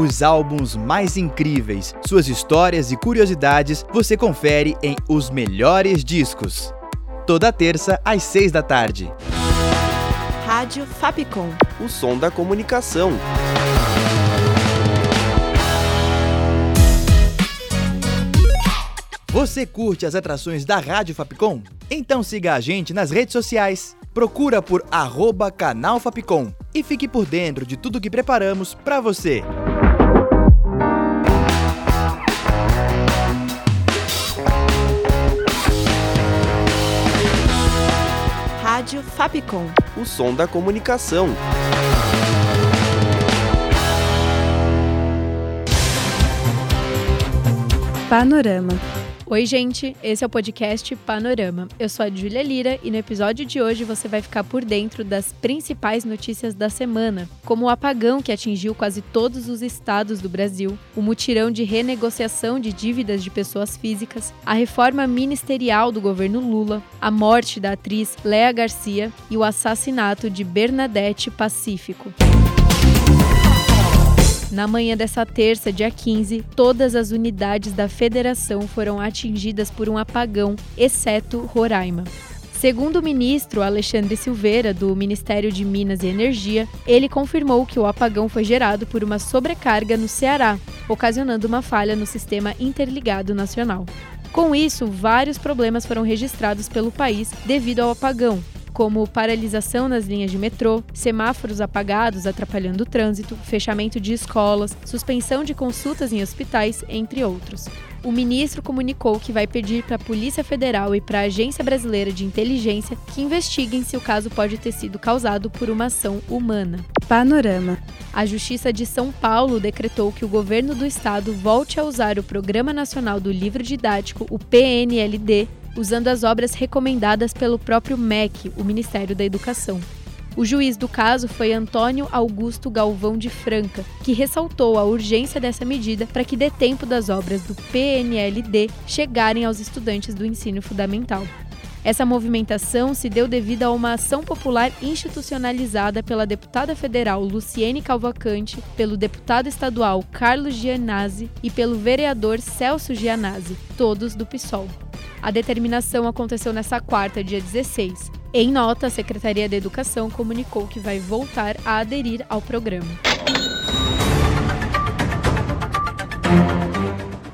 Os álbuns mais incríveis, suas histórias e curiosidades você confere em Os Melhores Discos. Toda terça às seis da tarde. Rádio Fapcom. O som da comunicação. Você curte as atrações da Rádio Fapcom? Então siga a gente nas redes sociais. Procura por arroba canal Fapcom e fique por dentro de tudo que preparamos para você. Fapcom. O som da comunicação. Panorama. Oi, gente, esse é o podcast Panorama. Eu sou a Júlia Lira e no episódio de hoje você vai ficar por dentro das principais notícias da semana, como o apagão que atingiu quase todos os estados do Brasil, o mutirão de renegociação de dívidas de pessoas físicas, a reforma ministerial do governo Lula, a morte da atriz Léa Garcia e o assassinato de Bernadette Pacífico. Na manhã dessa terça, dia 15, todas as unidades da federação foram atingidas por um apagão, exceto Roraima. Segundo o ministro Alexandre Silveira, do Ministério de Minas e Energia, ele confirmou que o apagão foi gerado por uma sobrecarga no Ceará, ocasionando uma falha no sistema interligado nacional. Com isso, vários problemas foram registrados pelo país devido ao apagão, como paralisação nas linhas de metrô, semáforos apagados atrapalhando o trânsito, fechamento de escolas, suspensão de consultas em hospitais, entre outros. O ministro comunicou que vai pedir para a Polícia Federal e para a Agência Brasileira de Inteligência que investiguem se o caso pode ter sido causado por uma ação humana. Panorama. A Justiça de São Paulo decretou que o governo do estado volte a usar o Programa Nacional do Livro Didático, o PNLD, usando as obras recomendadas pelo próprio MEC, o Ministério da Educação. O juiz do caso foi Antônio Augusto Galvão de Franca, que ressaltou a urgência dessa medida para que dê tempo das obras do PNLD chegarem aos estudantes do ensino fundamental. Essa movimentação se deu devido a uma ação popular institucionalizada pela deputada federal Luciene Calvacante, pelo deputado estadual Carlos Gianazzi e pelo vereador Celso Gianazzi, todos do PSOL. A determinação aconteceu nesta quarta, dia 16. Em nota, a Secretaria da Educação comunicou que vai voltar a aderir ao programa.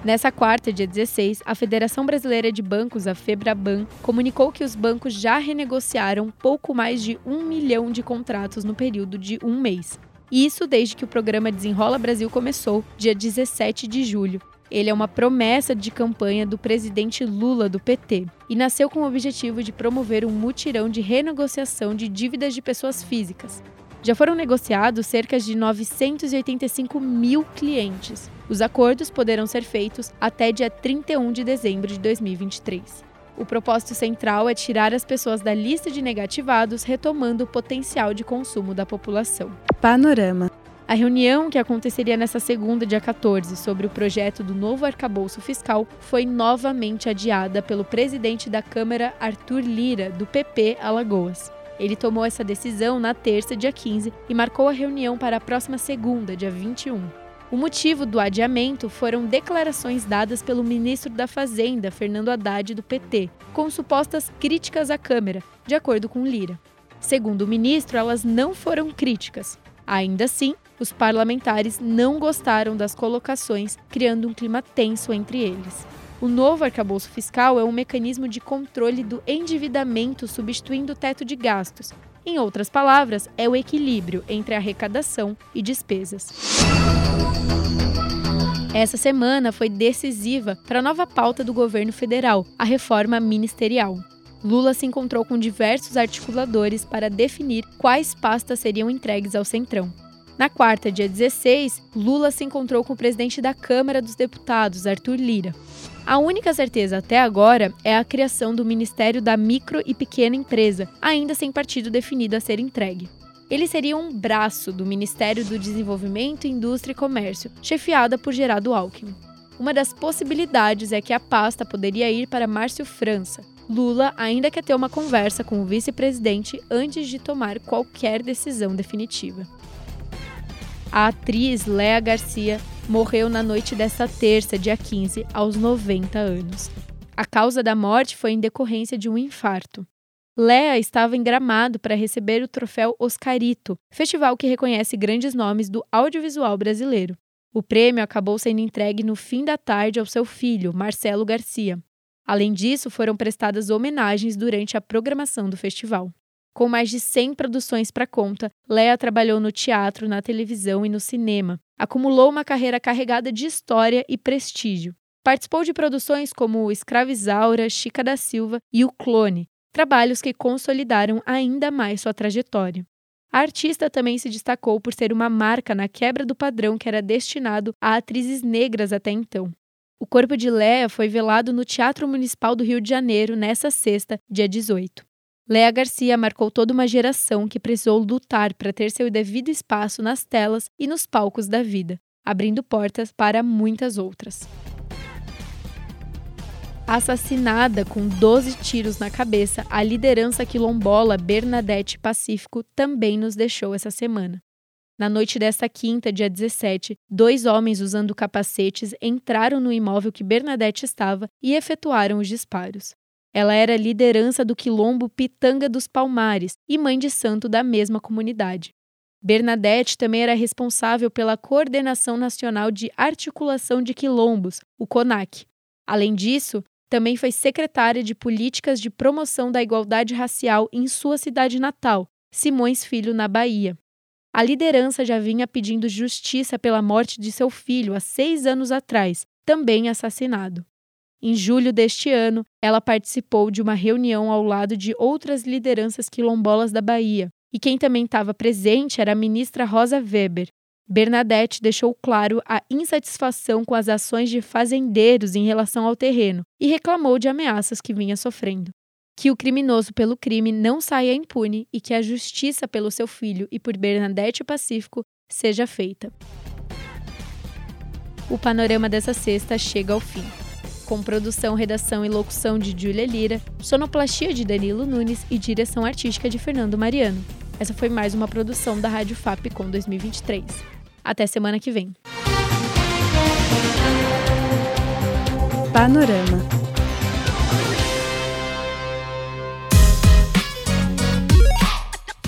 Nessa quarta, dia 16, a Federação Brasileira de Bancos, a FEBRABAN, comunicou que os bancos já renegociaram pouco mais de um milhão de contratos no período de um mês. Isso desde que o programa Desenrola Brasil começou, dia 17 de julho, ele é uma promessa de campanha do presidente Lula do PT e nasceu com o objetivo de promover um mutirão de renegociação de dívidas de pessoas físicas. Já foram negociados cerca de 985 mil clientes. Os acordos poderão ser feitos até dia 31 de dezembro de 2023. O propósito central é tirar as pessoas da lista de negativados, retomando o potencial de consumo da população. Panorama. A reunião, que aconteceria nesta segunda, dia 14, sobre o projeto do novo arcabouço fiscal, foi novamente adiada pelo presidente da Câmara, Arthur Lira, do PP Alagoas. Ele tomou essa decisão na terça, dia 15, e marcou a reunião para a próxima segunda, dia 21. O motivo do adiamento foram declarações dadas pelo ministro da Fazenda, Fernando Haddad, do PT, com supostas críticas à Câmara, de acordo com Lira. Segundo o ministro, elas não foram críticas. Ainda assim, os parlamentares não gostaram das colocações, criando um clima tenso entre eles. O novo arcabouço fiscal é um mecanismo de controle do endividamento substituindo o teto de gastos. Em outras palavras, é o equilíbrio entre arrecadação e despesas. Essa semana foi decisiva para a nova pauta do governo federal, a reforma ministerial. Lula se encontrou com diversos articuladores para definir quais pastas seriam entregues ao Centrão. Na quarta, dia 16, Lula se encontrou com o presidente da Câmara dos Deputados, Arthur Lira. A única certeza até agora é a criação do Ministério da Micro e Pequena Empresa, ainda sem partido definido a ser entregue. Ele seria um braço do Ministério do Desenvolvimento, Indústria e Comércio, chefiada por Geraldo Alckmin. Uma das possibilidades é que a pasta poderia ir para Márcio França. Lula ainda quer ter uma conversa com o vice-presidente antes de tomar qualquer decisão definitiva. A atriz Léa Garcia morreu na noite desta terça, dia 15, aos 90 anos. A causa da morte foi em decorrência de um infarto. Léa estava em Gramado para receber o troféu Oscarito, festival que reconhece grandes nomes do audiovisual brasileiro. O prêmio acabou sendo entregue no fim da tarde ao seu filho, Marcelo Garcia. Além disso, foram prestadas homenagens durante a programação do festival. Com mais de 100 produções para conta, Léa trabalhou no teatro, na televisão e no cinema. Acumulou uma carreira carregada de história e prestígio. Participou de produções como Escravizaura, Chica da Silva e O Clone, trabalhos que consolidaram ainda mais sua trajetória. A artista também se destacou por ser uma marca na quebra do padrão que era destinado a atrizes negras até então. O corpo de Léa foi velado no Teatro Municipal do Rio de Janeiro nessa sexta, dia 18. Léa Garcia marcou toda uma geração que precisou lutar para ter seu devido espaço nas telas e nos palcos da vida, abrindo portas para muitas outras assassinada com 12 tiros na cabeça, a liderança quilombola Bernadette Pacífico também nos deixou essa semana. Na noite desta quinta, dia 17, dois homens usando capacetes entraram no imóvel que Bernadette estava e efetuaram os disparos. Ela era liderança do quilombo Pitanga dos Palmares e mãe de santo da mesma comunidade. Bernadette também era responsável pela Coordenação Nacional de Articulação de Quilombos, o CONAC. Além disso, também foi secretária de Políticas de Promoção da Igualdade Racial em sua cidade natal, Simões Filho, na Bahia. A liderança já vinha pedindo justiça pela morte de seu filho há seis anos atrás, também assassinado. Em julho deste ano, ela participou de uma reunião ao lado de outras lideranças quilombolas da Bahia, e quem também estava presente era a ministra Rosa Weber, Bernadette deixou claro a insatisfação com as ações de fazendeiros em relação ao terreno e reclamou de ameaças que vinha sofrendo. Que o criminoso pelo crime não saia impune e que a justiça pelo seu filho e por Bernadette Pacífico seja feita. O panorama dessa sexta chega ao fim. Com produção, redação e locução de Júlia Lira, sonoplastia de Danilo Nunes e direção artística de Fernando Mariano. Essa foi mais uma produção da Rádio FAP com 2023. Até semana que vem. Panorama.